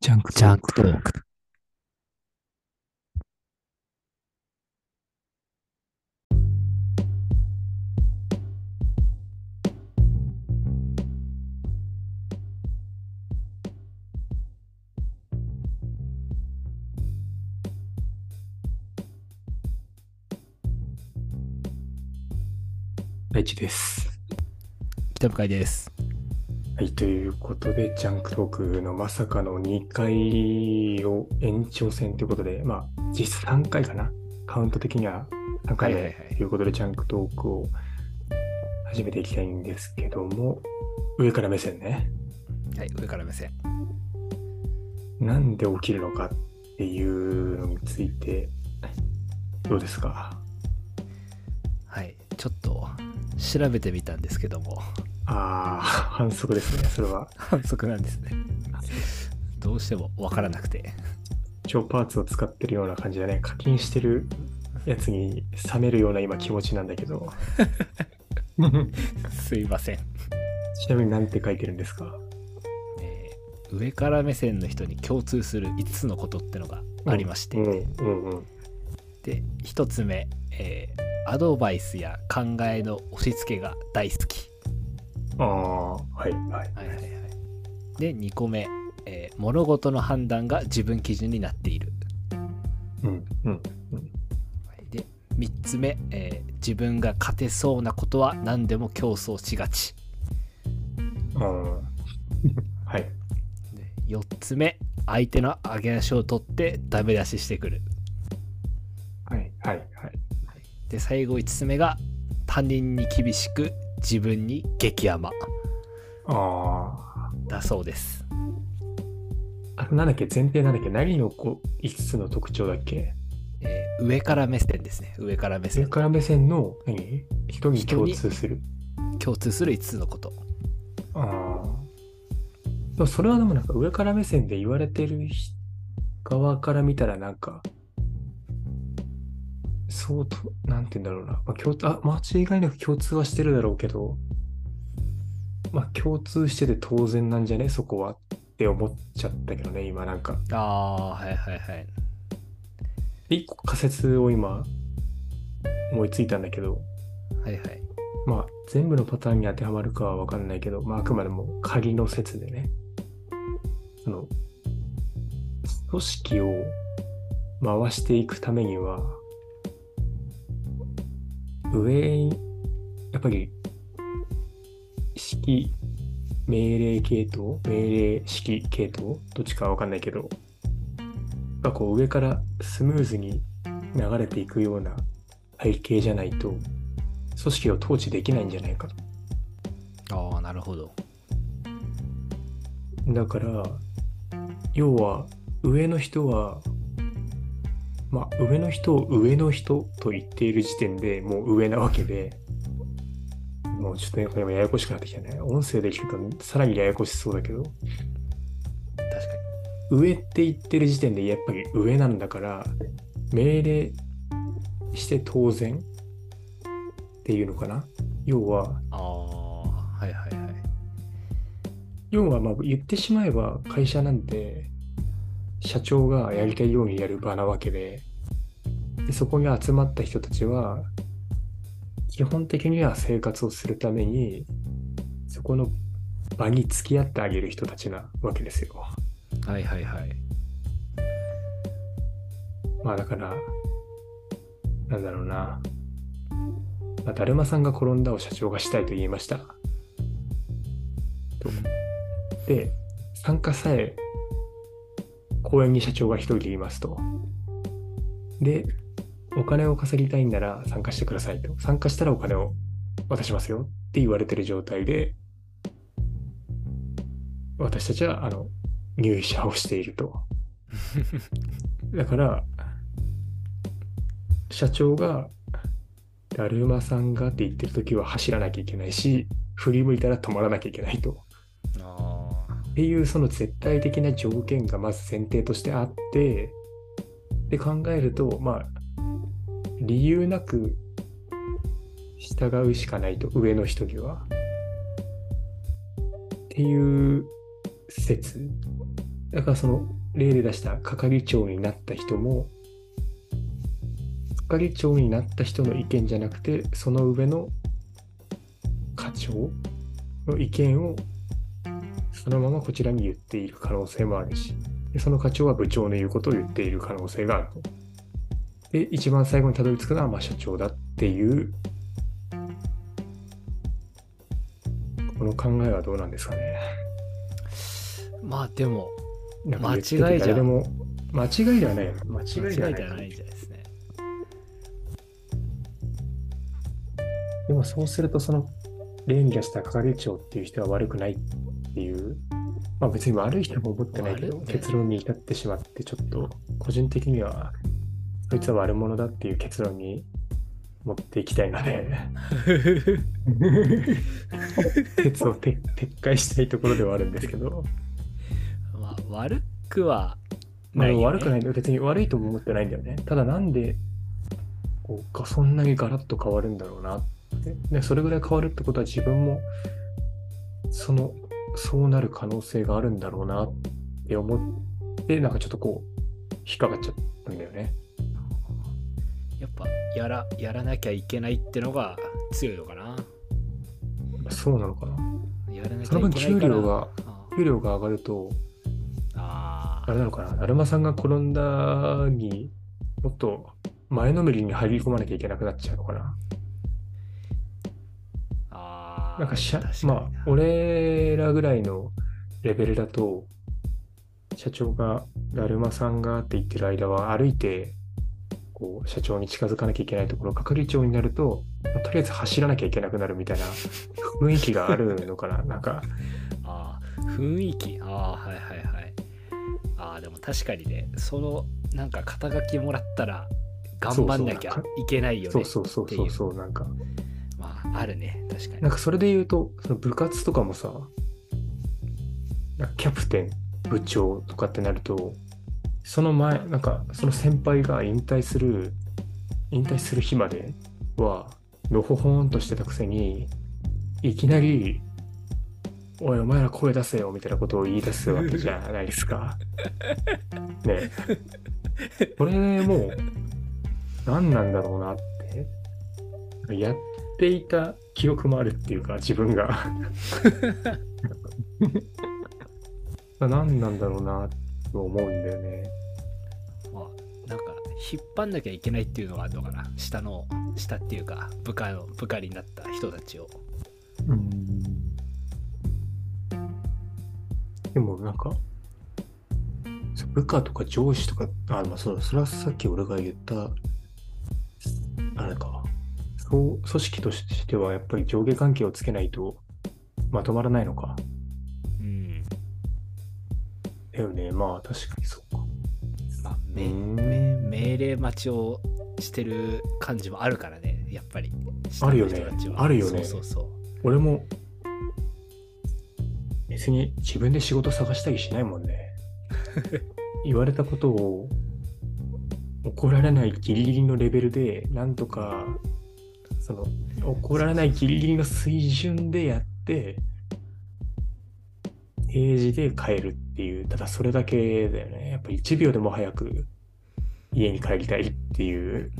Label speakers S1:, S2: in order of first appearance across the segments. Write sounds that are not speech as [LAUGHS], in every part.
S1: ジャンク
S2: ジャンクトーク。
S1: 大地です。
S2: 北向井です。
S1: はい、ということで、ジャンクトークのまさかの2回を延長戦ということで、まあ、実質3回かな？カウント的には3回目ということで、ジャンクトークを始めていきたいんですけども、上から目線ね。
S2: はい、上から目線。
S1: なんで起きるのかっていうのについて、どうですか？
S2: はい、ちょっと調べてみたんですけども、
S1: ああ、反則ですね、それは。
S2: 反則なんですね。どうしてもわからなくて。
S1: 超パーツを使ってるような感じだね。課金してるやつに冷めるような今気持ちなんだけど。[LAUGHS]
S2: すいません。
S1: ちなみに何て書いてるんですか？
S2: えー上から目線の人に共通する5つのことってのがありまして。で、1つ目、えーアドバイスや考えの押し付けが大好き。
S1: ああ、はいはい。
S2: はいはいはい。で、2個目、えー物事の判断が自分基準になっている。
S1: うんうん
S2: はいで3つ目、えー自分が勝てそうなことは何でも競争しがち
S1: うん。あー [LAUGHS] はい。
S2: で4つ目相手の上げ足を取ってダメ出ししてくる
S1: はいはいはい。
S2: で最後5つ目が他人に厳しく自分に激甘。
S1: あ
S2: だそうです。
S1: あ。あとなんだっけ？前提なんだっけ？何のこう5つの特徴だっけ？
S2: えー上から目線ですね。上から目線。
S1: 上から目線の何？人に共通する。
S2: 共通する5つのこと。
S1: ああ。それはでもなんか上から目線で言われてる側から見たらなんか、そうと、なんて言うんだろうな。まあ、共通、あ、間違いなく共通はしてるだろうけど、まあ共通してて当然なんじゃね？そこはって思っちゃったけどね、今なんか。
S2: ああはいはいはい。
S1: で一個仮説を今思いついたんだけど、
S2: はいはい。
S1: まあ全部のパターンに当てはまるかはわかんないけど、まああくまでも仮の説でね、その、組織を回していくためには、上に、やっぱり、指揮命令系統？命令指揮系統？どっちかわかんないけど、がこう上からスムーズに流れていくような背景じゃないと、組織を統治できないんじゃないかと。
S2: ああなるほど。
S1: だから、要は、上の人は、まあ、上の人を上の人と言っている時点でもう上なわけで、もうちょっとね、これもややこしくなってきたね。音声で聞くとさらにややこしそうだけど、
S2: 確か
S1: 上って言ってる時点でやっぱり上なんだから、命令して当然っていうのかな。要は、
S2: にああはいはいはい
S1: 要はまあ言ってしまえば会社なんて社長がやりたいようにやる場なわけででそこに集まった人たちは基本的には生活をするためにそこの場に付き合ってあげる人たちなわけですよ。
S2: はいはいはい
S1: まあだからなんだろうな、まあ、だるまさんが転んだを社長がしたいと言いました。とで参加さえ公園に社長が一人でいますと。で、お金を稼ぎたいんなら参加してくださいと。参加したらお金を渡しますよって言われてる状態で、私たちはあの入社をしていると。だから、社長が、だるまさんがって言ってる時は走らなきゃいけないし、振り向いたら止まらなきゃいけないと。っていうその絶対的な条件がまず前提としてあってで考えるとまあ理由なく従うしかないと上の人にはっていう説だからその例で出した係長になった人も、係長になった人の意見じゃなくて、その上の課長の意見をそのままこちらに言っている可能性もあるし、その課長は部長の言うことを言っている可能性があると。で、一番最後にたどり着くのはまあ社長だっていう、この考えはどうなんですかね。
S2: まあでも間違いじゃ
S1: 誰でも間違いではない。間違いではない。
S2: じゃないですね
S1: でもそうすると、その例に出した係長っていう人は悪くないっていう、まあ別に悪い人も思ってないけど、結論に至ってしまって、ちょっと個人的には、そいつは悪者だっていう結論に持っていきたいので、[LAUGHS] 説を撤撤回したいところではあるんですけど、
S2: まあ悪くは
S1: まあ、
S2: ないよ、ね、
S1: 悪くないんだよ。別に悪いとも思ってないんだよね。ただなんで、こうかそんなにガラッと変わるんだろうなって。で、それぐらい変わるってことは自分も、その、そうなる可能性があるんだろうなって思って、なんかちょっとこう、引っかかっちゃったんだよね。
S2: やっぱやらやらなきゃいけないってのが強いのかな
S1: そうなのかな。
S2: やらなき
S1: その分
S2: ゃいけないから
S1: 給料が、
S2: あ
S1: 給料が上がると、
S2: あ
S1: あれなのかな。だるまさんが転んだにもっと前のめりに入り込まなきゃいけなくなっちゃうのかな。
S2: あー
S1: なんかしゃまあ、俺らぐらいのレベルだと、社長が、だるまさんがって言ってる間は歩いて、こう、社長に近づかなきゃいけないところ、係長になると、まあとりあえず走らなきゃいけなくなるみたいな [LAUGHS] 雰囲気があるのかな。なんか、
S2: あー雰囲気。ああはいはいはい。ああでも確かにねそのなんか肩書きもらったら頑張んなきゃいけないよね
S1: そうそうそうそうそう、なんか、
S2: まああるね。確かに。
S1: なんかそれで言うと、その部活とかもさ、キャプテン、部長とかってなると、その前、なんかその先輩が引退する、引退する日までは、のほほんとしてたくせに、いきなり、おい、お前ら声出せよみたいなことを言い出すわけじゃないですか。[LAUGHS] ねえ。これもう、何なんだろうなって。やっていた記憶もあるっていうか、自分が。[LAUGHS] [LAUGHS] 何なんだろうなと思うんだよね。
S2: まあなんか引っ張んなきゃいけないっていうのがあるのかな下の下っていうか部下の部下になった人たちを
S1: でもなんか、部下とか上司とか、あ、まあそうだ、それはさっき俺が言った、あれか、そう、組織としてはやっぱり上下関係をつけないとまとまらないのか。
S2: うん
S1: だよね、まあ確かにそうか。
S2: まあめ
S1: うん。
S2: め命令待ちをしてる感じもあるからねやっぱり。
S1: あるよね。あるよね。
S2: そうそうそう。
S1: 俺も別に自分で仕事探したりしないもんね。[LAUGHS] 言われたことを怒られないギリギリのレベルでなんとかその怒られないギリギリの水準でやって定時で帰るっていうただそれだけだよね。やっぱ1秒でも早く家に帰りたいっていう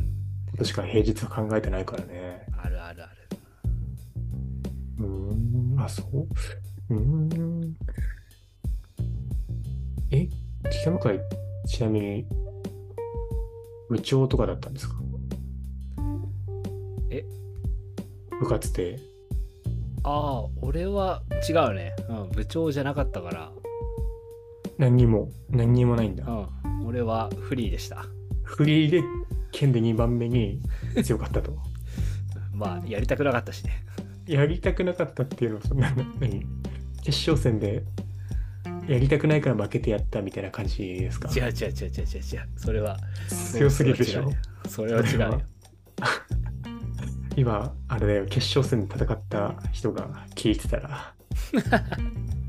S1: ことしか平日は考えてないからね。
S2: あるあるある。
S1: うーん、あ、そう？うーん。え、北向井、ちなみに、部長とかだったんですか？
S2: え？
S1: 部活で。
S2: ああ俺は違うね、うん、部長じゃなかったから
S1: 何にも、何にもないんだ。
S2: うん。俺はフリーでした。
S1: フリーで、県で2番目に強かったと。[LAUGHS]
S2: まあやりたくなかったしね。
S1: やりたくなかったっていうのは、そんな、何決勝戦で、やりたくないから負けてやったみたいな感じですか？
S2: 違う違う違う違う違う。違うそれは
S1: 強すぎるでしょ？
S2: それは違うよ。[LAUGHS]
S1: 今、あれだよ、決勝戦で戦った人が聞いてたら、[LAUGHS]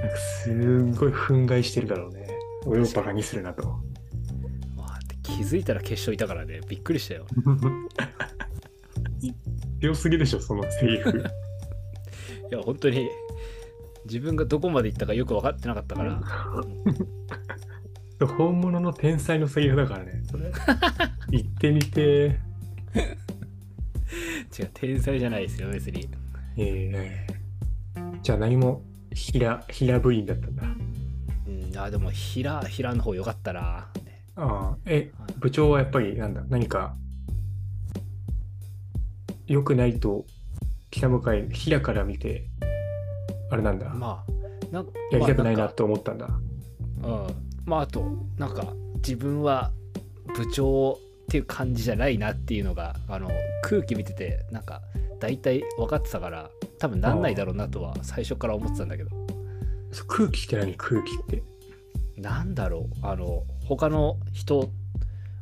S1: なんかすんごい憤慨してるだろうね。俺をバカにするなと。
S2: まあ気づいたら決勝いたからねびっくりしたよ [LAUGHS]
S1: 強すぎでしょ、そのセリフ。[LAUGHS]
S2: いや本当に自分がどこまで行ったかよく分かってなかったから、[LAUGHS]
S1: 本物の天才のセリフだからね、それ。言ってみて。
S2: 違う天才じゃないですよ別に
S1: えー、じゃあ何も平、平部員だったんだ。
S2: うんあでも平平の方よかったな
S1: ああ、え、部長はやっぱりなんだ、何か、良くないと、北向かい、平から見て、あれなんだ、
S2: まあなん
S1: やりたくないな
S2: まあ
S1: と思ったんだ。
S2: うんまああとなんか自分は部長っていう感じじゃないなっていうのがあの空気見ててなんか大体分かってたから多分なんないだろうなとは最初から思ってたんだけど
S1: 空気って何？空気って。
S2: なんだろうあの他の人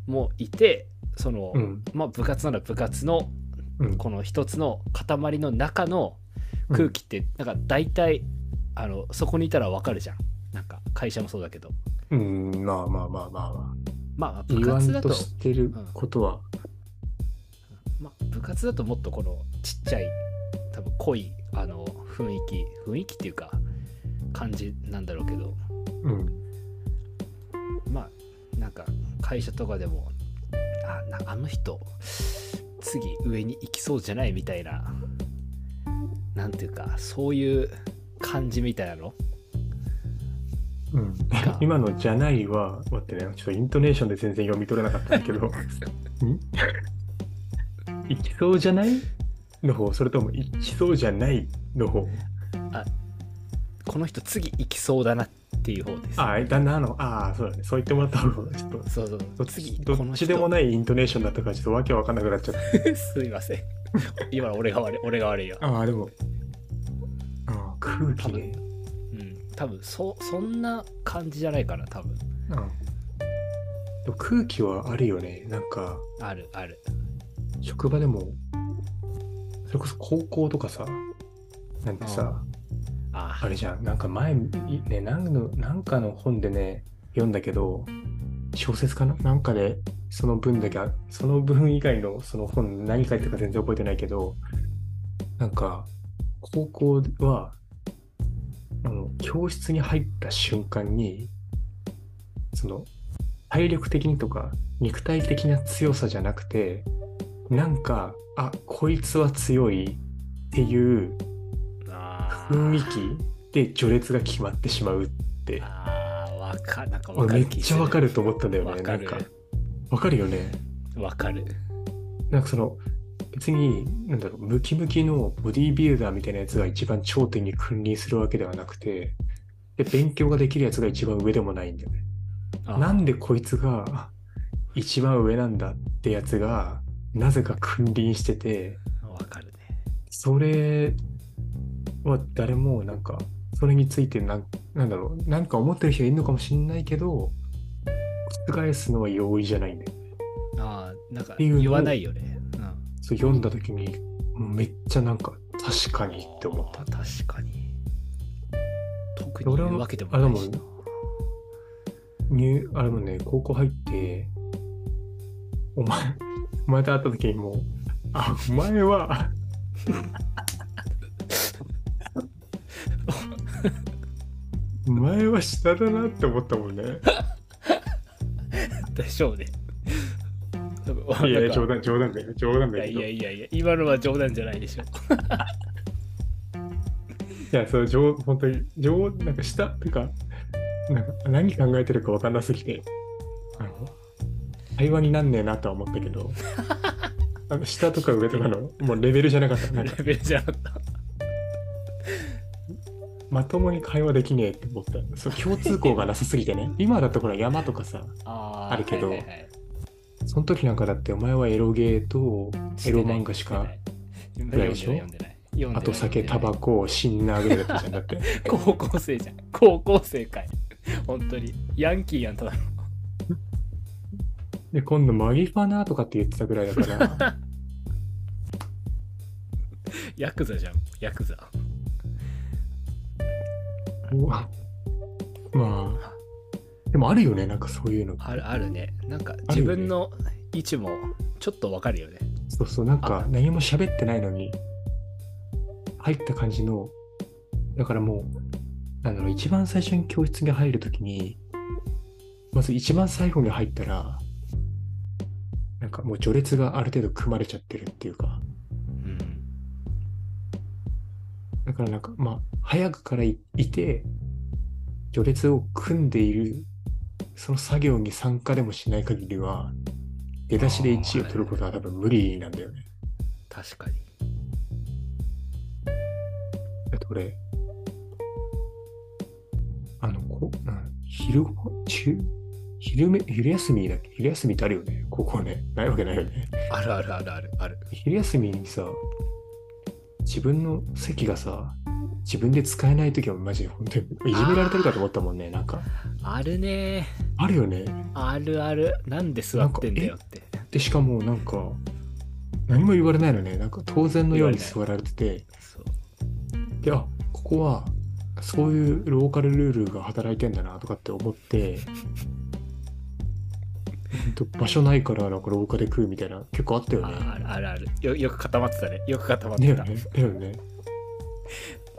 S2: もいてその、
S1: うん。
S2: まあ部活なら部活の
S1: うん。
S2: この一つの塊の中の空気ってなんか大体、あのそこにいたら分かるじゃんなんか会社もそうだけど
S1: うん、まあまあまあまあまあ。
S2: まあ部活だと
S1: してることは、
S2: まあ、部活だともっとこのちっちゃい多分濃いあの雰囲気雰囲気っていうか感じなんだろうけど。
S1: うん。
S2: まあなんか会社とかでもあなあの人次上に行きそうじゃないみたいななんていうかそういう感じみたいなの？
S1: うん。
S2: か、[LAUGHS]
S1: 今のじゃないは、待ってね、ちょっとイントネーションで全然読み取れなかったんだけど、[LAUGHS] ん？行きそうじゃない？の方、それとも行きそうじゃないの方？
S2: この人次行きそうだなっていう方です。
S1: ああ、だなの、ああ、そうだね、そう言ってもらった方が、ちょっと、
S2: そうそう。次
S1: ちどっちでもないイントネーションだったから、ちょっとわけわかんなくなっちゃった。[LAUGHS]
S2: すいません。今の俺が悪い俺が悪いよ。
S1: ああ、でも、ああ空気ね。
S2: うん。多分そそんな感じじゃないかな多分。
S1: うん。空気はあるよね。なんか、
S2: あるある。
S1: 職場でも、それこそ高校とかさ、なんてさ、
S2: あ
S1: あれじゃん、なんか前、いね、なんの、なんかの本でね、読んだけど、小説かな？なんかで、その文だけあ、その文以外のその本何書いてたか全然覚えてないけど、なんか、高校は、あの、教室に入った瞬間に、その、体力的にとか、肉体的な強さじゃなくて、なんか、あ、こいつは強いっていう
S2: あ
S1: 雰囲気で序列が決まってしまうって、
S2: あーわかなんか
S1: めっちゃわかると思ったんだよね。
S2: わかる
S1: なんか、わかるよね。
S2: わかる
S1: なんかその、別に、なんだろう、ムキムキのボディービルダーみたいなやつが一番頂点に君臨するわけではなくて、で、勉強ができるやつが一番上でもないんだよね。なんでこいつが一番上なんだってやつが、なぜか君臨してて、
S2: わかるね。
S1: それは誰もなんか、それについてなんなんだろう、なんか思ってる人がいるのかもしれないけど、覆すのは容易じゃないんだよ。
S2: ああなんか言わないよね、うん、
S1: そう読んだ時に、めっちゃなんか、確かにって思った。
S2: 確かに。特に
S1: 俺は
S2: 言うわけでもないしな。
S1: 入あれもね、高校入って、お前、お前と会った時にもう、あ、お前は、お前は下だなって思ったもんね。[LAUGHS]
S2: でしょうね
S1: いやいや、冗談、冗談だよ、冗談だけど。
S2: いやいやいや今のは冗談じゃないでしょ [LAUGHS]
S1: いや、そう、上、本当に、上、なんか下、てか、なんか何考えてるか分かんなすぎて、あの、会話になんねえなとは思ったけど、[LAUGHS] あの下とか上とかの、もうレベルじゃなかった。なんか
S2: レベルじゃなかった。
S1: まともに会話できねえって思った。そう、共通項がなさすぎてね。今だところ山とかさ、
S2: あー
S1: あるけど
S2: はいはいはい
S1: その時なんかだってお前はエロゲーと、エロ漫画しか、ぐらい。でしょ？
S2: 読んでない。読んでない。
S1: あと酒、タバコ、シンナーぐらいだったじゃん。だって。[LAUGHS]
S2: 高校生じゃん。高校生かい。本当に。ヤンキーやんただの
S1: で、今度マギファナーとかって言ってたぐらいだから、[LAUGHS]
S2: ヤクザじゃん。ヤクザ。
S1: うわまあ、でもあるよね、なんかそういうの。
S2: あるあるね。なんか自分の位置もちょっとわかるよね。
S1: そうそう、なん
S2: あ
S1: か何も喋ってないのに、入った感じの、だからもう、なんだろう、一番最初に教室に入るときに、まず一番最後に入ったら、なんかもう序列がある程度組まれちゃってるっていうか、
S2: うん
S1: だからなんか、まあ、早くからいいて、序列を組んでいる、その作業に参加でもしない限りは、出だしで1位を取ることは多分無理なんだよね。
S2: 確かに。
S1: だって俺、あの、こうん昼ご、中、昼め、昼休みだっけ？昼休みってあるよね。高校ね。ないわけないよね。
S2: あるあるあるある。ある。
S1: 昼休みにさ、自分の席がさ、自分で使えないときはマジで本当にいじめられてるかと思ったもんね。なんか、
S2: あるね。
S1: あるよね。
S2: あるある。なんで座ってんだよって。
S1: で、しかもなんか、何も言われないのね。なんか当然のように座られてて、で、あ、ここは、そういうローカルルールが働いてんだなとかって思って、場所ないからなんか廊下で食うみたいな結構あったよね。
S2: ああるあるあるよよく固まってたねよく固まってた、
S1: だよね。だよね。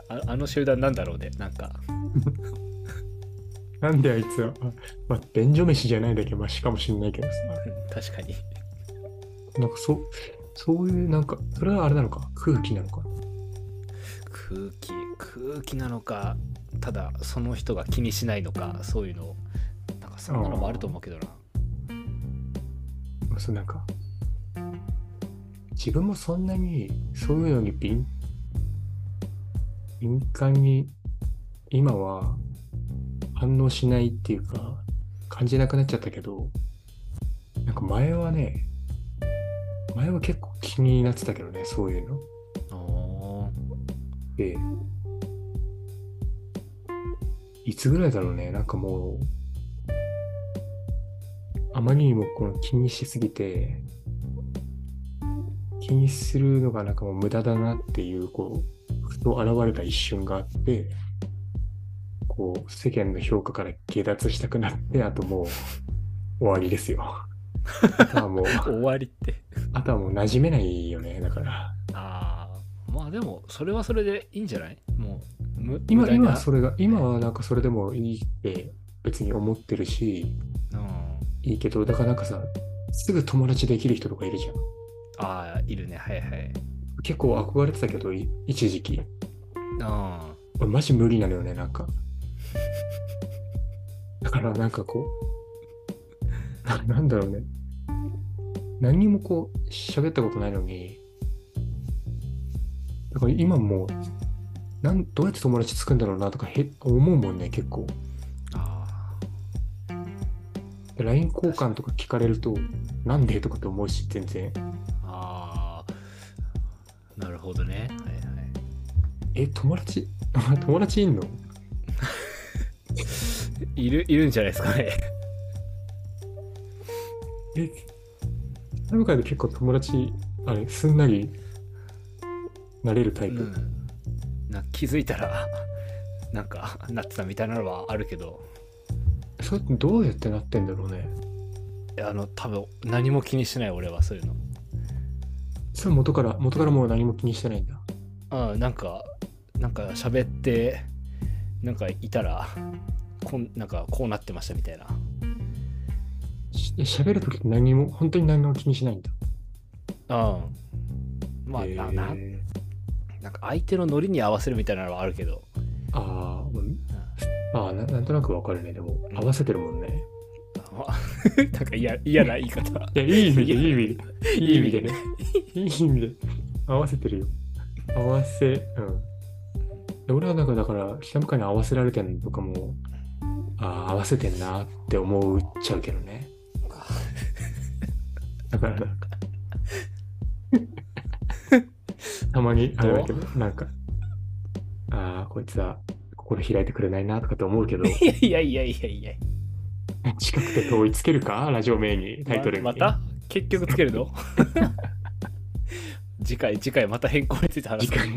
S2: ああの集団なんだろうねなんか [LAUGHS]
S1: なんであいつは、あまあ、便所飯じゃないだけマシかもしんないけどさ。
S2: うん確かに
S1: なんかそう、そういうなんか、それはあれなのか、空気なのか？
S2: 空気空気なのかただその人が気にしないのかそういうのなんかそんなのもあると思うけどな
S1: まあそうなんか、自分もそんなにそういうのに敏敏感に今は反応しないっていうか、感じなくなっちゃったけど、なんか前はね、前は結構気になってたけどね、そういうの。で、いつぐらいだろうね、なんかもう、あまりにもこの気にしすぎて、気にするのがなんかもう無駄だなっていう、こう、ふと現れた一瞬があって、こう、世間の評価から下脱したくなって、あともう、終わりですよ。あとはもう、[LAUGHS]
S2: 終わりって
S1: あとはもう馴染めないよね、だから。
S2: ああまあでもそれはそれでいいんじゃない？もうむ
S1: 今、今はそれが、今はなんかそれでもいいって別に思ってるし、
S2: うん
S1: いいけど、だからなんかさ、すぐ友達できる人とかいるじゃん。
S2: ああいるねはいはい
S1: 結構憧れてたけど、い一時期。
S2: あ
S1: 俺マジ無理なのよね、なんか。だからなんかこう、ななんだろうね。何にもこう、喋ったことないのに、だから今もう、なんどうやって友達作るんだろうなとかへ思うもんね、結構。LINE 交換とか聞かれると、なんでとかって思うし、全然。
S2: あーなるほどね。はいはい。
S1: え、友達 [LAUGHS] 友達いんの？[LAUGHS]
S2: いるいるんじゃないですかね。
S1: え、なんかで結構友達、あれ、すんなりなれるタイプ？
S2: うん。な気づいたらなんかなってたみたいなのはあるけど
S1: それどうやってなってんだろうね。
S2: いやあの多分何も気にしない俺はそういうの
S1: それ元から、元からもう何も気にしてないんだ。
S2: あなんかなんか喋ってなんかいたらこんなんかこうなってましたみたいな
S1: し喋るときって何も、本当に何も気にしないんだ。
S2: うんまあ、
S1: へー
S2: なななんか相手のノリに合わせるみたいなのはあるけど、
S1: あーうんあーな、なんとなくわかるね。でも、合わせてるもんね。
S2: ま [LAUGHS] あなんか嫌嫌な言い方
S1: いや、いい意味で、
S2: いや
S1: いい意味で。いい意味でね。いい意味で。合わせてるよ。合わせ、うん。で俺はなんか、だから、下向かに合わせられてんのとかも、ああ、合わせてんなって思っちゃうけどね。だからなんか、[LAUGHS] たまにあれだけど、なんか、ああ、こいつは心開いてくれないなとかって思うけど、[LAUGHS]
S2: いやいやいやいやいや
S1: 近くて遠いつけるか？ラジオ名に、タイトルに。
S2: ままた？結局つけるの？[LAUGHS] 次回次回また変更について話す
S1: 次回、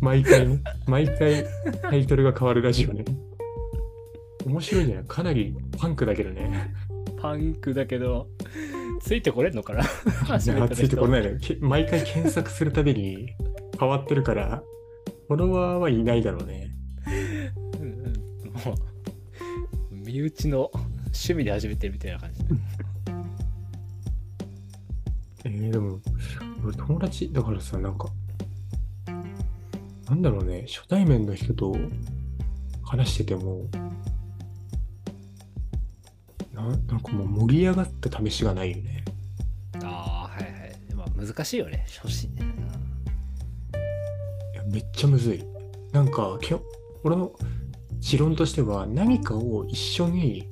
S1: 毎回ね、毎回タイトルが変わるラジオね。面白いんじゃないかなりパンクだけどね。
S2: パンクだけどついてこれんのかな？
S1: い
S2: 初め
S1: やついてこ
S2: ない
S1: ないね。け毎回検索するたびに変わってるから、フォロワーはいないだろうね。
S2: 身内の趣味で始めてるみたいな感じ
S1: えー、でも、俺友達、だからさ、なんか、なんだろうね、初対面の人と話してても、ななんかもう盛り上がった試しがないよね。
S2: ああはいはいまあ難しいよね初心
S1: いやめっちゃむずい。なんか、俺の持論としては、何かを一緒に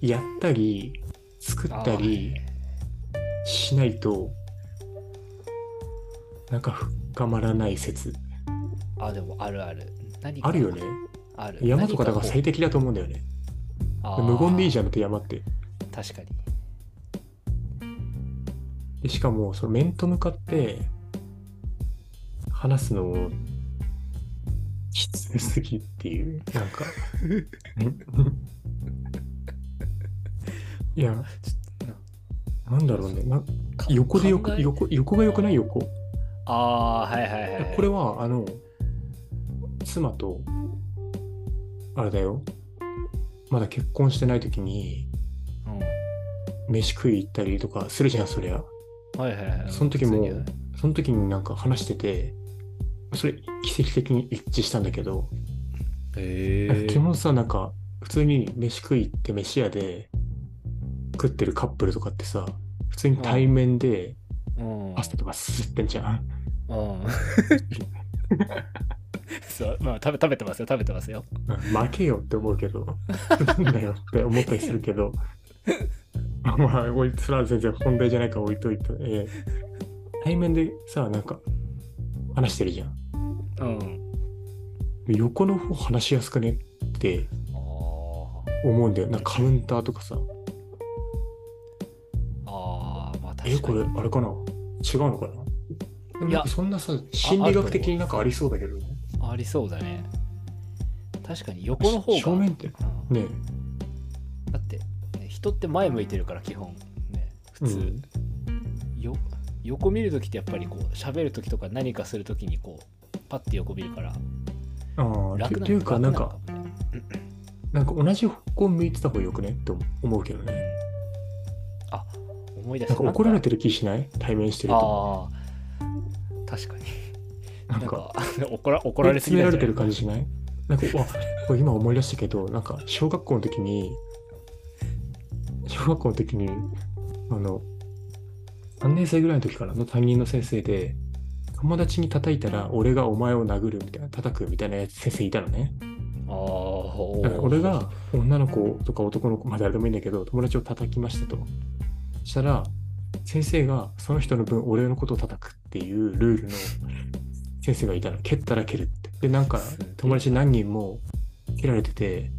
S1: やったり、作ったりしないと、なんか深まらない説。
S2: あーでもあるある何か
S1: あるよね。
S2: ある
S1: 山とかだから
S2: 何
S1: 最適だと思うんだよね。無言でいいじゃんって山って。
S2: 確かに
S1: でしかも、その面と向かって話すのきつすぎっていう、なんか。[LAUGHS] いや、なんだろうね。な
S2: か
S1: 横でよく、
S2: 考え
S1: 横、横がよくない？横。
S2: ああーはいはいはい
S1: これは、あの、妻と、あれだよ。まだ結婚してない時に、
S2: う
S1: 飯食い行ったりとかするじゃん、そりゃ。
S2: んはいはいはい
S1: その時もその時になんか話してて、それ奇跡的に一致したんだけど、
S2: へ
S1: なんか基
S2: え
S1: 本さ、なんか普通に飯食い行って飯屋で食ってるカップルとかってさ、普通に対面で
S2: うん。
S1: パスタとかすすってんじゃん。
S2: うん。そうまあ食べ食べてますよ食べてますよ。
S1: うん。負けよって思うけど、なんだよって思ったりするけど、まあ、おいそれは全然本題じゃないから置いといて、えー対面でさ、なんか話してるじゃん。
S2: うん。
S1: 横の方話しやすくねって思うんだよ。なんかカウンターとかさ。
S2: あーまあ確かに。
S1: え、これ、あれかな？違うのかな？でも
S2: いや
S1: そんなさ、心理学的になんかありそうだけどね。
S2: ありそうだね。確かに横の方が。
S1: 正面って、
S2: うん。
S1: ね
S2: だって、ね人って前向いてるから基本。ね普通、
S1: うん。
S2: よ横見るときってやっぱりこう喋るときとか何かするときにこうパッて横見るから。
S1: ああ、
S2: 楽な
S1: てていうか、なんか、
S2: 楽な
S1: んか同じ方向向いてた方がよくね？って思うけどね。
S2: あ思い出した。
S1: なんか怒られてる気しない？対面してると。
S2: ああ確かに。
S1: な
S2: なんん
S1: か、
S2: か [LAUGHS] 怒ら怒られすぎ
S1: られてる感じしない？なんか、わ、今思い出したけど、なんか、小学校の時に、小学校の時に、あの、3年生ぐらいの時からの担任の先生で、友達に叩いたら俺がお前を殴るみたいな、叩くみたいなやつ先生いたのね。
S2: ああ
S1: だから俺が女の子とか男の子、まあ誰でもいいんだけど、友達を叩きましたと。そしたら、先生がその人の分俺のことを叩くっていうルールの先生がいたの。蹴ったら蹴るって。で、なんか友達何人も蹴られてて、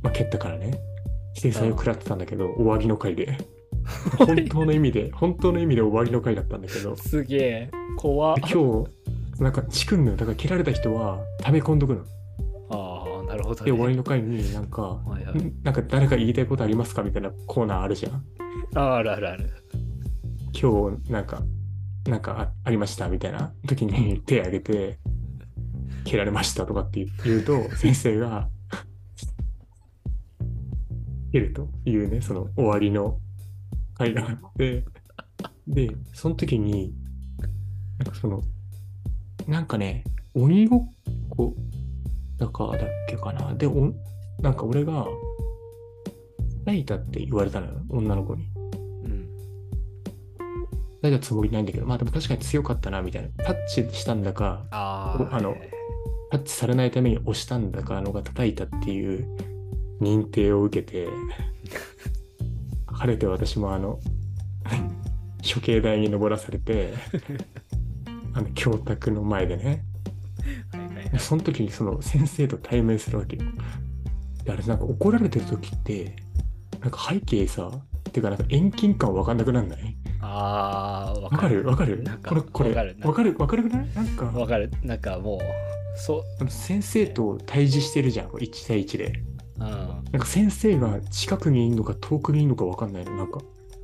S1: まあ蹴ったからね、制裁を食らってたんだけど、終わりの回で。[LAUGHS] 本当の意味で、本当の意味で終わりの回だったんだけど、
S2: すげえ。怖
S1: 今日、なんかチクんのよ。だから蹴られた人は溜め込んどくの。
S2: ああなるほど、
S1: で、
S2: ね、
S1: 終わりの回になんか、
S2: はいはい。
S1: んなんか誰か言いたいことありますかみたいなコーナーあるじゃん。
S2: ああるあるある。
S1: 今日なんか、なんかあありましたみたいな時に手挙げて、蹴られましたとかって言うと、[LAUGHS] 先生が、蹴るというね、その終わりの回があって、で、その時に、なんかその、なんかね、鬼ごっこだかだっけかな。で、おなんか俺が、叩いたって言われたのよ、女の子に。
S2: うん
S1: 叩いたつもりないんだけど、まあでも確かに強かったな、みたいな。タッチしたんだか、
S2: ああ
S1: のタッチされないために押したんだかのが叩いたっていう認定を受けて、晴れて私もあの、[LAUGHS] 処刑台に登らされて、[LAUGHS] あの、教託の前でね、その時にその先生と対面するわけよ。であれなんか怒られてる時って、なんか背景さ、っていうかなんか遠近感わかんなくなんない？
S2: ああわ
S1: わかる？わかる？
S2: なんか
S1: これ、これ、
S2: わかる。
S1: わかる？わかるくない？なんか、
S2: わかる。なんかもうそう。
S1: 先生と対峙してるじゃん、1対1で。
S2: うん。わ
S1: なんか先生が近くにいるのか遠くにいるのかわかんないの。なんか、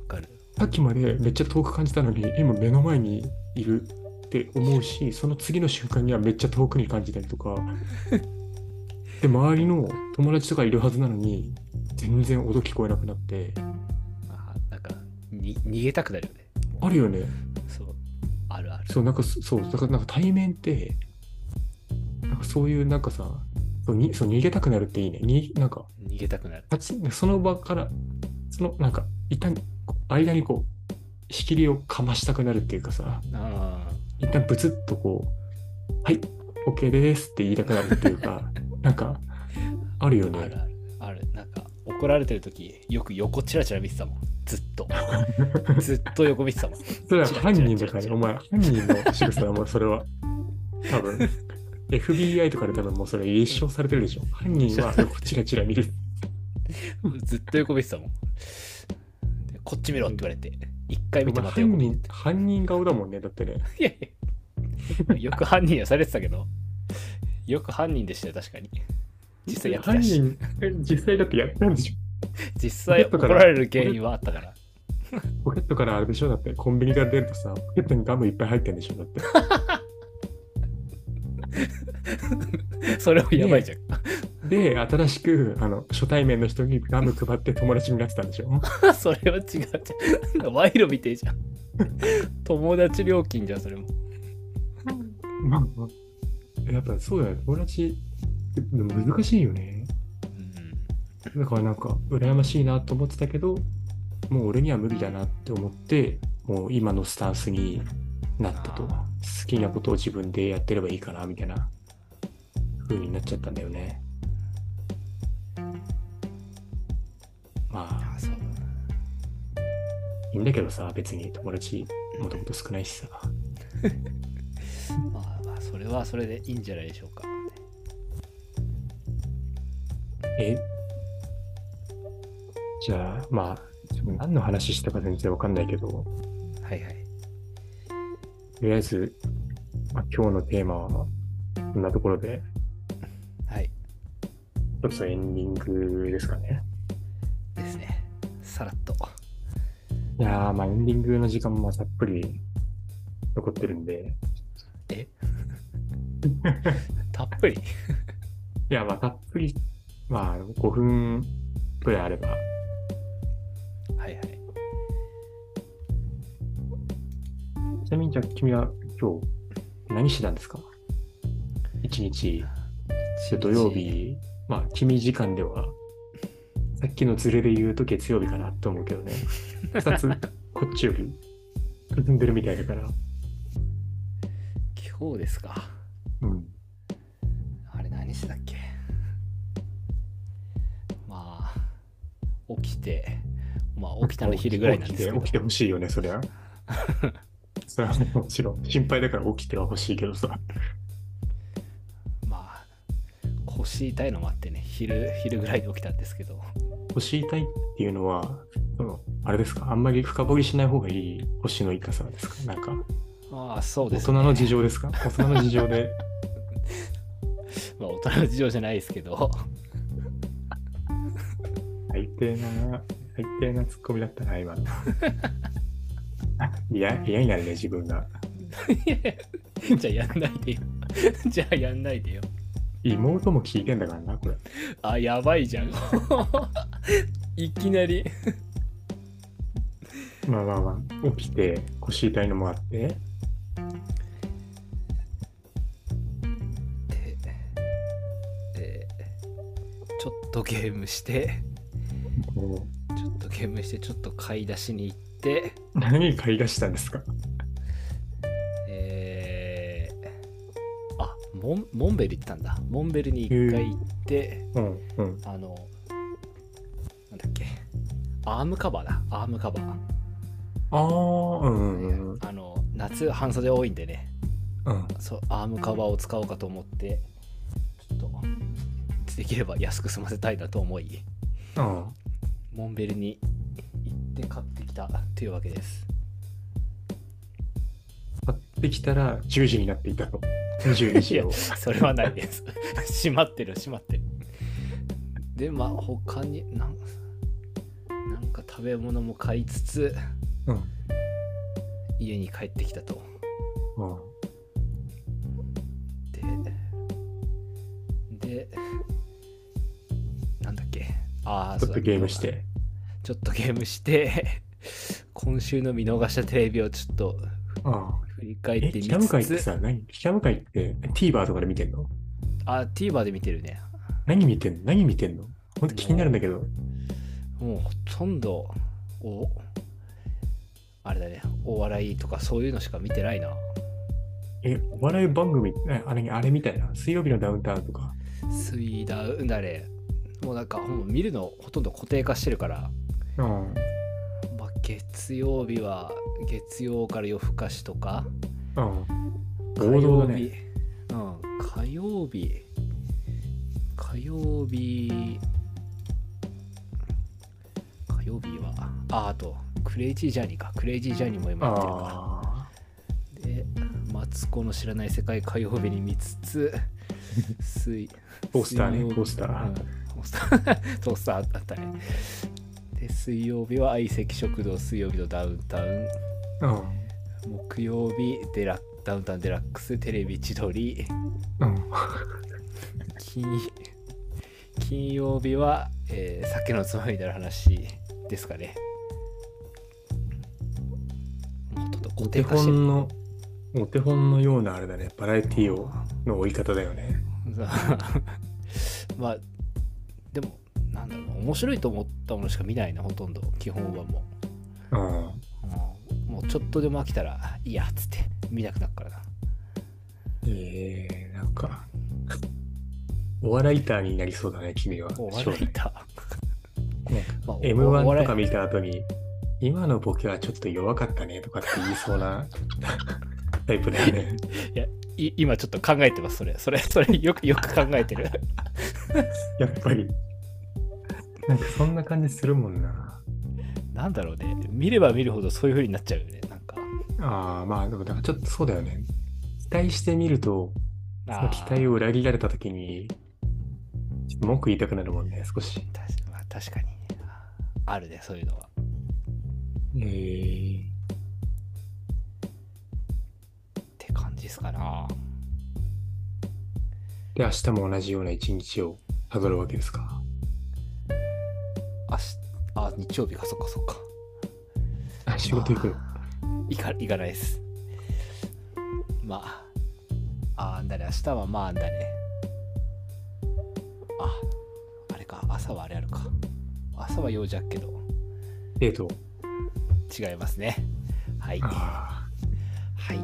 S2: かる。
S1: さっきまでめっちゃ遠く感じたのに、今目の前にいるって思うし、その次の瞬間にはめっちゃ遠くに感じたりとか。[LAUGHS] で、周りの友達とかいるはずなのに、全然音聞こえなくなって、
S2: あなんかに逃げたくなるよね。
S1: あるよね。
S2: そう。あるある。
S1: そう、なんかそ、そう、だからなんか対面って、なんかそういうなんかさ、そうにそう逃げたくなるっていいね。になんか、
S2: 逃げたくなる。
S1: 立ちその場から、そのなんか、一旦、間にこう、仕切りをかましたくなるっていうかさ、
S2: あ
S1: 一旦ブツッとこう、はい、OK ですって言いたくなるっていうか、[LAUGHS] なんか、あるよね。
S2: ああるある。ある。なんか怒られてる時よく横チラチラ見てたもん。ずっと。[LAUGHS] ずっと横見てたもん。
S1: それは犯人だからね、お前、犯人の仕草だもん、それは。多分 FBI とかで多分もうそれ立証されてるでしょ。[LAUGHS] 犯人は横チラチラ見る。
S2: ずっと横見てたもんでこっち見ろって言われて一回見てまた横見
S1: 犯人、犯人顔だもんね、だってね。
S2: いやいやよく犯人はされてたけどよく犯人でしたよ確かに実際やって
S1: 犯
S2: たし
S1: 実際だってやったんでしょ。
S2: 実際怒られる原因はあったから
S1: ポケットからあれでしょだってコンビニから出るとさ、ポケットにガムいっぱい入ってんでしょだって。[LAUGHS] [LAUGHS]
S2: それはやばいじゃん、
S1: で、新しくあの初対面の人にガム配って友達になってたんでしょ？[LAUGHS]
S2: それは違うじゃん。賄賂みてえじゃん。[LAUGHS] 友達料金じゃんそれも。
S1: まあ、やっぱそうだよね。友達、でも難しいよね。
S2: うん。
S1: だからなんか、羨ましいなと思ってたけど、もう俺には無理だなって思って、もう今のスタンスになったと。好
S2: あ
S1: きなことを自分でやってればいいかな、みたいな。風になっちゃったんだよね。まあ、いいんだけどさ、別に友達もともと少ないしさ。[LAUGHS]
S2: まあまあそれはそれでいいんじゃないでしょうか。
S1: え？じゃあ、まあ、何の話したか全然わかんないけど、
S2: はいはい
S1: とりあえず、まあ、今日のテーマは、こんなところで、
S2: はい。
S1: そろそろエンディングですかね。
S2: ですね。さらっと。
S1: いやー、まあエンディングの時間もまあたっぷり残ってるんで、
S2: え？[LAUGHS] たっぷり？[LAUGHS]
S1: いや、まあたっぷり、まあ5分くらいあれば、ちなみにじゃあ君は今日何してたんですか？一日、で土曜日、まあ君時間では、さっきのズレで言うと月曜日かなと思うけどね。二つ [LAUGHS] こっちより進んでるみたいだから。
S2: 今日ですか
S1: うん。
S2: あれ何してたっけ？まあ起きてまあ起きたの昼ぐらいなんですけど
S1: 起きて、起きてほしいよね、そりゃ。[LAUGHS] それはもちろん、心配だから起きてはほしいけどさ。
S2: まあ腰痛いのもあってね昼昼ぐらいに起きたんですけど。
S1: 腰痛いっていうのは、そのあれですか、あんまり深掘りしない方がいい腰の痛さですか？なんか、
S2: まあそうです、ね、
S1: 大人の事情ですか？[LAUGHS] 大人の事情で。
S2: まあ大人の事情じゃないですけど。[LAUGHS]
S1: 最低な、最低なツッコミだったな、今の。[LAUGHS] いや、嫌になるね、自分が。[LAUGHS]
S2: じゃあやんないでよ。[LAUGHS] じゃあやんないでよ。
S1: 妹も聞いてんだからな、これ。
S2: あやばいじゃん。[LAUGHS] いきなり。
S1: まあまあまあ、起きて腰痛いのもあって、
S2: ででちょっとゲームして。
S1: も
S2: ちょっとゲームしてちょっと買い出しに行って
S1: う何買い出したんですか？
S2: えー、あモンモンベル行ったんだ。モンベルに一回行って
S1: うんうん。
S2: あのなんだっけ。アームカバーだ。アームカバー、
S1: ああ、うんうんうん。
S2: あの夏半袖多いんでね。
S1: うん、
S2: そうアームカバーを使おうかと思ってちょっとできれば安く済ませたいなと思い。
S1: うん。
S2: モンベルに行って買ってきたというわけです
S1: 買ってきたら10時になっていたの。22時を。
S2: それはないです [LAUGHS] 閉まってる閉まってるでまあ他になんなんか食べ物も買いつつ
S1: うん。
S2: 家に帰ってきたと
S1: うん。
S2: ででなんだっけああ
S1: ちょっとゲームして。
S2: ちょっとゲームして [LAUGHS] 今週の見逃したテレビをちょっと
S1: あ
S2: 振り返っ
S1: え、
S2: てみ
S1: 北向かいっ
S2: つつ
S1: てさ、何？北向かいって TVer とかで見てんの？
S2: あ TVer で見てるね。
S1: 何見てんの？何見てんの？ほんと気になるんだけど。
S2: もうほとんどおあれだね。お笑いとかそういうのしか見てないな。
S1: え、お笑い番組、えあれあれみたいな？水曜日のダウンタウンとか。
S2: 水ダウンだねもうなんかもう見るのほとんど固定化してるから、
S1: うん。
S2: まあ、月曜日は月曜から夜更かしとか。
S1: うん。
S2: 火曜日、
S1: だね。
S2: うん。火曜日。火曜日。火曜日はああとクレイジージャーニーか。クレイジージャーニーも今やってるか。
S1: あ
S2: でマツコの知らない世界火曜日に見つつ [LAUGHS] 水
S1: ポスターねポスター。
S2: うん。ポスター。[LAUGHS] ポスターあったねで水曜日は相席食堂水曜日のダウンタウン
S1: あ。
S2: 木曜日デラダウンタウンデラックステレビ千鳥
S1: うん。うん。
S2: 金金曜日は、えー酒のつまみになる話ですかね
S1: お手本の、お手本のようなあれだね。バラエティーをの追い方だよね。[LAUGHS]
S2: まあでもなんだろうな面白いと思ったものしか見ないなほとんど基本はも
S1: うん。
S2: う、うんもうちょっとでも飽きたらいいやっつって見なくなるからな
S1: えー、なんか、お笑いターになりそうだね、君は。
S2: お笑いた、
S1: ね
S2: まあ、お
S1: M1
S2: 笑い
S1: とか見た後に、今のボケはちょっと弱かったねとかって言いそうな [LAUGHS] タイプだよね。[LAUGHS]
S2: い今ちょっと考えてますそれそれそれよくよく考えてる [LAUGHS]
S1: やっぱり。なんかそんな感じするもんな。
S2: なんだろうね見れば見るほどそういう風になっちゃうよねなんか
S1: ああ、まあでもだからちょっとそうだよね。期待してみると、その期待
S2: を
S1: を裏切られたときに、ちょっと文句言いたくなるもんね、少し。
S2: 確,、まあ、確かにあるねそういうのは
S1: えー、
S2: って感じですかな
S1: で、明日も同じような一日をたどるわけですか。
S2: 明日あ日曜日か。そっかそっか。
S1: あ、仕事行くの？
S2: 行か行かないです。まああんだね。明日はまああんだね。ああれか。朝はあれあるか。朝は用事あっけど。
S1: デート。
S2: 違いますね。はい。は
S1: あ
S2: い。
S1: あ。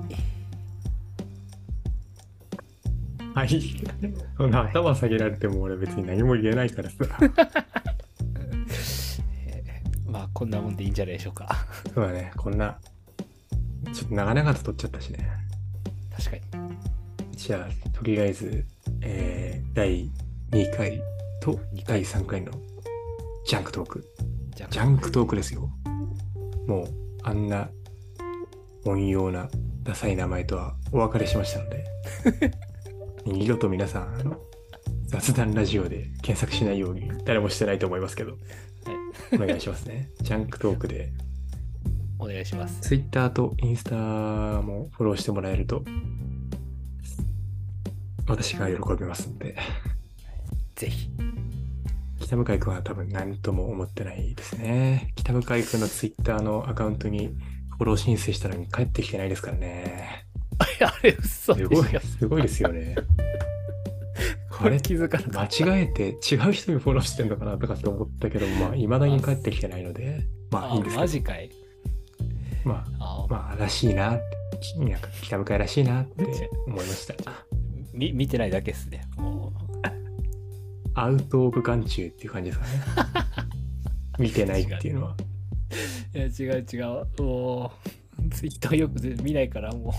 S1: はい。[LAUGHS] そんな頭下げられても俺別に何も言えないからさ。[LAUGHS]
S2: こんなもんでいいんじゃないでしょうか。
S1: そうだね、こんな、ちょっと長々と撮っちゃったしね。
S2: 確かに。
S1: じゃあ、とりあえず、えー、第2回と第3回のジャンクトーク。ジャンクトーク。ですよ。もう、あんな音用なダサい名前とはお別れしましたので、[LAUGHS] 二度と皆さん、あの、雑談ラジオで検索しないように誰もしてないと思いますけど、お願いしますね。ジャンクトークで、
S2: お願いします
S1: Twitter とインスタもフォローしてもらえると、私が喜びますので、
S2: ぜひ
S1: 北向井君は多分何とも思ってないですね。北向井君の Twitter のアカウントにフォロー申請したのに帰ってきてないですからね。[LAUGHS]
S2: あれ嘘です
S1: ごい、すごいですよね。
S2: これ気づかなかった。
S1: 間違えて違う人にフォローしてんのかなとかって思ったけど、まあ、未だに帰ってきてないので、まあいいんですけど、
S2: マジかい。
S1: ま
S2: あ
S1: あ、まあ、らしいなって、なんか北向井らしいなって思いました。
S2: み見てないだけですね。も
S1: アウト・オブ・眼中っていう感じですかね。[LAUGHS] 見てないっていうのは。
S2: う。いや違う違う。もうツイッターよく見ないからも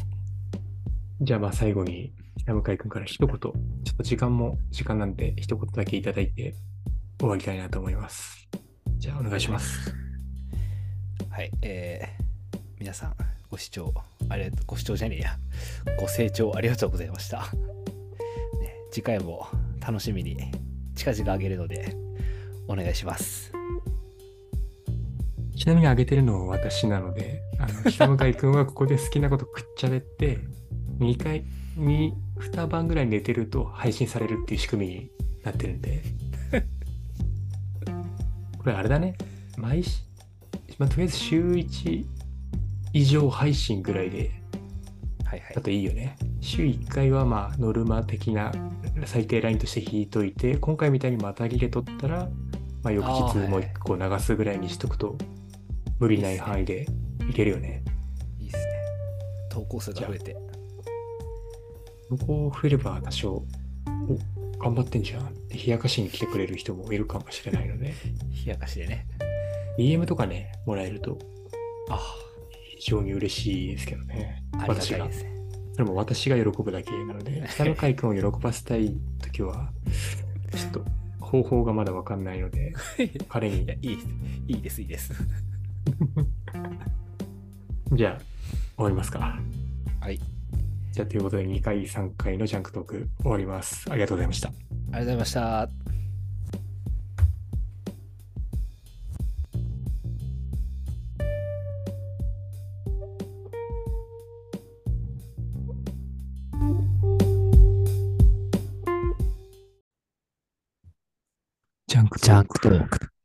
S1: じゃあまあ最後に北向井君から一言、ちょっと時間も時間なんで一言だけいただいて終わりたいなと思います。じゃあお願いします。
S2: うはいえー、皆さんご視聴ありがとうご視聴じゃねえやご清聴ありがとうございました、ね、次回も楽しみに近々あげるのでお願いします
S1: ちなみに上げてるのは私なので、あの北向井君はここで好きなことくっちゃべって、2回、2、2晩ぐらい寝てると配信されるっていう仕組みになってるんで、[LAUGHS] これあれだね。毎し、まあ、とりあえず週1以上配信ぐらいで
S2: はいはい
S1: だといいよね。週1回はまあノルマ的な最低ラインとして引いといて、今回みたいにまたぎで取ったら、まあ、翌日もう1個流すぐらいにしとくと、無理ない範囲でいけるよね。
S2: いいっすね投稿数が増えて
S1: ここ増えれば多少、お頑張ってんじゃんって冷やかしに来てくれる人もいるかもしれないので、
S2: 冷やかしでね。
S1: DM とかね、もらえると
S2: あ。
S1: 非常に嬉しいですけどね。
S2: ありが
S1: 私が
S2: たいで。すね。
S1: それも私が喜ぶだけなので、[LAUGHS] 北向井君を喜ばせたいときは、ちょっと方法がまだわかんないので、[LAUGHS] 彼に。
S2: いや、いいです。いいですいいです。[LAUGHS]
S1: じゃあ、終わりますか。
S2: はい
S1: じゃあ、ということで、2回、3回のジャンクトーク終わります。ありがとうございました。
S2: ありがとうございました
S1: ジャンク
S2: ジャンクトーク